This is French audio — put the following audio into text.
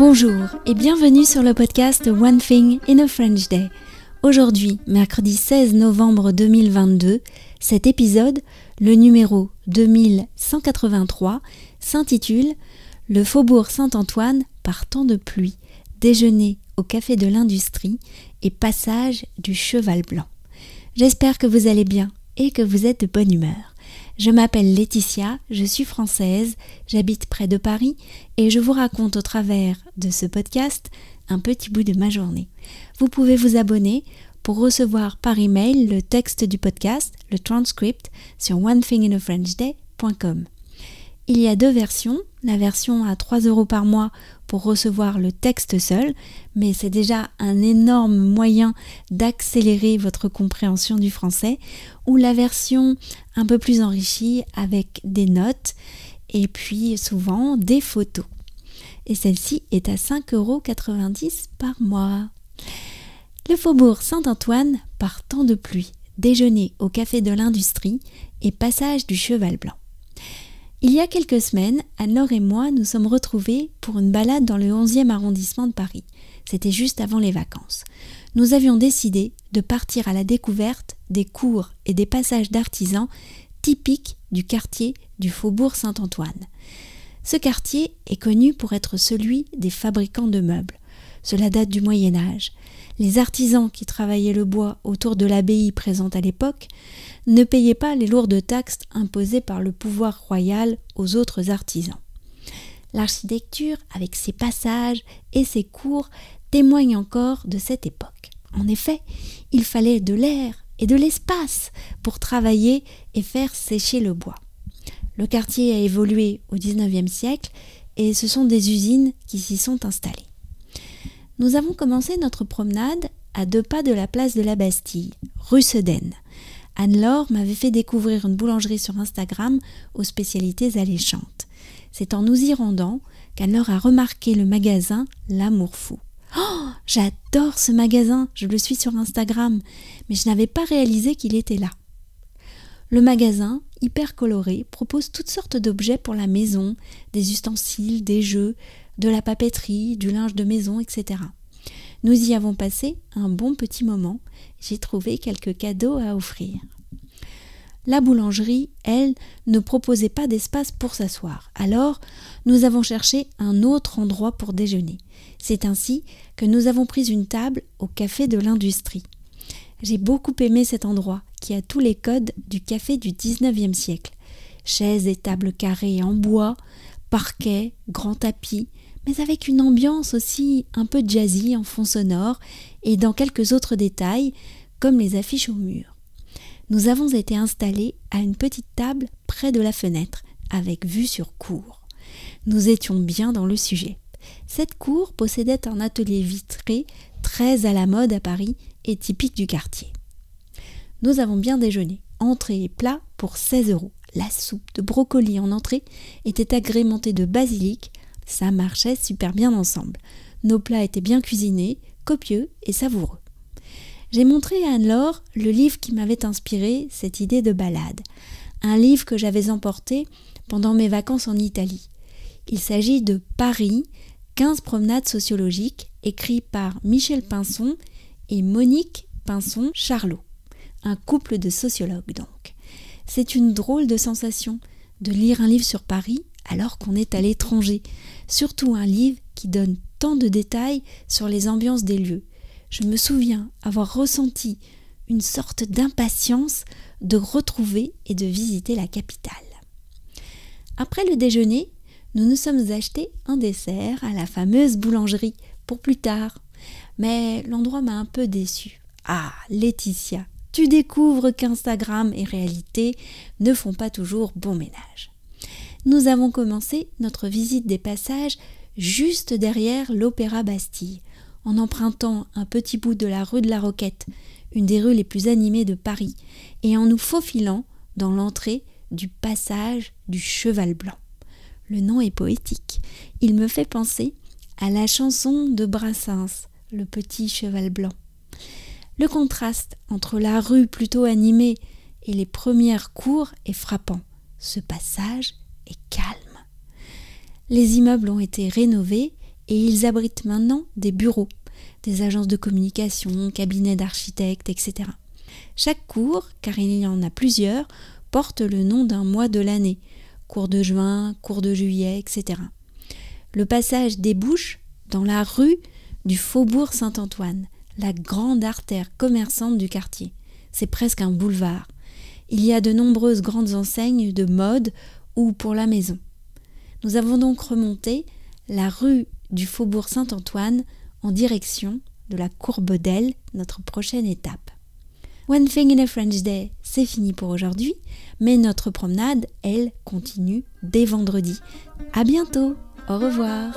Bonjour et bienvenue sur le podcast One Thing in a French Day. Aujourd'hui, mercredi 16 novembre 2022, cet épisode, le numéro 2183, s'intitule Le Faubourg Saint-Antoine par temps de pluie, déjeuner au café de l'industrie et passage du cheval blanc. J'espère que vous allez bien et que vous êtes de bonne humeur. Je m'appelle Laetitia, je suis française, j'habite près de Paris et je vous raconte au travers de ce podcast un petit bout de ma journée. Vous pouvez vous abonner pour recevoir par email le texte du podcast, le transcript, sur onethinginafrenchday.com. Il y a deux versions, la version à 3 euros par mois pour recevoir le texte seul, mais c'est déjà un énorme moyen d'accélérer votre compréhension du français, ou la version un peu plus enrichie avec des notes et puis souvent des photos. Et celle-ci est à 5,90 euros par mois. Le faubourg Saint-Antoine par temps de pluie, déjeuner au café de l'industrie et passage du cheval blanc. Il y a quelques semaines, Anne-Laure et moi nous sommes retrouvés pour une balade dans le 11e arrondissement de Paris. C'était juste avant les vacances. Nous avions décidé de partir à la découverte des cours et des passages d'artisans typiques du quartier du Faubourg Saint-Antoine. Ce quartier est connu pour être celui des fabricants de meubles. Cela date du Moyen Âge. Les artisans qui travaillaient le bois autour de l'abbaye présente à l'époque ne payaient pas les lourdes taxes imposées par le pouvoir royal aux autres artisans. L'architecture, avec ses passages et ses cours, témoigne encore de cette époque. En effet, il fallait de l'air et de l'espace pour travailler et faire sécher le bois. Le quartier a évolué au XIXe siècle et ce sont des usines qui s'y sont installées. Nous avons commencé notre promenade à deux pas de la place de la Bastille, rue Sedaine. Anne-Laure m'avait fait découvrir une boulangerie sur Instagram aux spécialités alléchantes. C'est en nous y rendant qu'Anne-Laure a remarqué le magasin L'Amour Fou. Oh, j'adore ce magasin, je le suis sur Instagram, mais je n'avais pas réalisé qu'il était là. Le magasin, hyper coloré, propose toutes sortes d'objets pour la maison, des ustensiles, des jeux, de la papeterie, du linge de maison, etc. Nous y avons passé un bon petit moment. J'ai trouvé quelques cadeaux à offrir. La boulangerie, elle, ne proposait pas d'espace pour s'asseoir. Alors, nous avons cherché un autre endroit pour déjeuner. C'est ainsi que nous avons pris une table au café de l'industrie. J'ai beaucoup aimé cet endroit qui a tous les codes du café du 19e siècle. Chaises et tables carrées en bois, parquet, grand tapis, mais avec une ambiance aussi un peu jazzy en fond sonore et dans quelques autres détails, comme les affiches au mur. Nous avons été installés à une petite table près de la fenêtre, avec vue sur cour. Nous étions bien dans le sujet. Cette cour possédait un atelier vitré très à la mode à Paris et typique du quartier. Nous avons bien déjeuné, entrée et plat pour 16 euros. La soupe de brocoli en entrée était agrémentée de basilic, ça marchait super bien ensemble. Nos plats étaient bien cuisinés, copieux et savoureux. J'ai montré à Anne-Laure le livre qui m'avait inspiré cette idée de balade. Un livre que j'avais emporté pendant mes vacances en Italie. Il s'agit de Paris, 15 promenades sociologiques, écrit par Michel Pinson et Monique Pinson-Charlot, un couple de sociologues donc. C'est une drôle de sensation de lire un livre sur Paris alors qu'on est à l'étranger, surtout un livre qui donne tant de détails sur les ambiances des lieux. Je me souviens avoir ressenti une sorte d'impatience de retrouver et de visiter la capitale. Après le déjeuner, nous nous sommes achetés un dessert à la fameuse boulangerie pour plus tard. Mais l'endroit m'a un peu déçu. Ah, Laetitia, tu découvres qu'Instagram et réalité ne font pas toujours bon ménage nous avons commencé notre visite des passages juste derrière l'Opéra Bastille, en empruntant un petit bout de la rue de la Roquette, une des rues les plus animées de Paris, et en nous faufilant dans l'entrée du passage du Cheval Blanc. Le nom est poétique. Il me fait penser à la chanson de Brassens, Le Petit Cheval Blanc. Le contraste entre la rue plutôt animée et les premières cours est frappant. Ce passage Les immeubles ont été rénovés et ils abritent maintenant des bureaux, des agences de communication, cabinets d'architectes, etc. Chaque cours, car il y en a plusieurs, porte le nom d'un mois de l'année, cours de juin, cours de juillet, etc. Le passage débouche dans la rue du Faubourg Saint-Antoine, la grande artère commerçante du quartier. C'est presque un boulevard. Il y a de nombreuses grandes enseignes de mode ou pour la maison. Nous avons donc remonté la rue du Faubourg Saint-Antoine en direction de la Courbe d'Elle, notre prochaine étape. One Thing in a French Day, c'est fini pour aujourd'hui, mais notre promenade, elle, continue dès vendredi. À bientôt, au revoir.